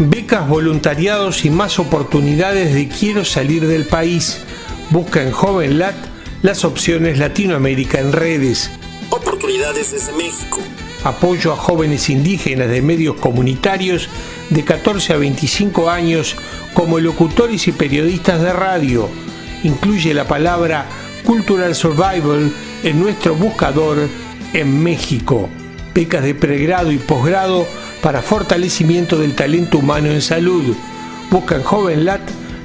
Becas, voluntariados y más oportunidades de quiero salir del país. Busca en JovenLat las opciones Latinoamérica en redes. Oportunidades desde México. Apoyo a jóvenes indígenas de medios comunitarios de 14 a 25 años como locutores y periodistas de radio. Incluye la palabra Cultural Survival en nuestro buscador en México. Becas de pregrado y posgrado para fortalecimiento del talento humano en salud. Busca en JovenLat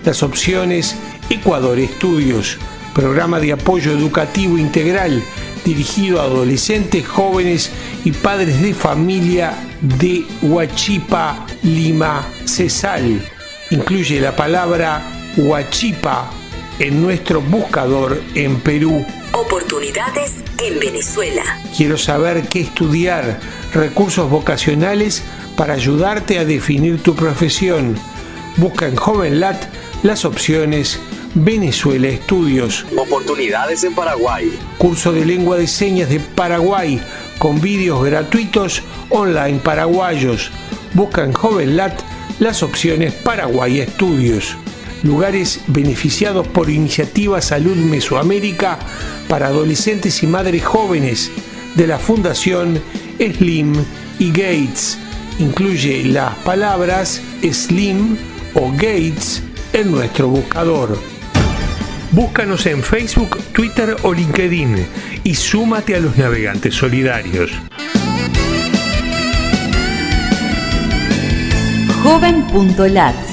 las opciones Ecuador Estudios, programa de apoyo educativo integral dirigido a adolescentes, jóvenes y padres de familia de Huachipa, Lima, Cesal. Incluye la palabra Huachipa en nuestro buscador en Perú. Oportunidades en Venezuela. Quiero saber qué estudiar, recursos vocacionales para ayudarte a definir tu profesión. Busca en JovenLat las opciones Venezuela Estudios. Oportunidades en Paraguay. Curso de lengua de señas de Paraguay con vídeos gratuitos online paraguayos. Busca en JovenLat las opciones Paraguay Estudios. Lugares beneficiados por Iniciativa Salud Mesoamérica para adolescentes y madres jóvenes de la Fundación Slim y Gates. Incluye las palabras Slim o Gates en nuestro buscador. Búscanos en Facebook, Twitter o LinkedIn y súmate a los navegantes solidarios. Joven.lat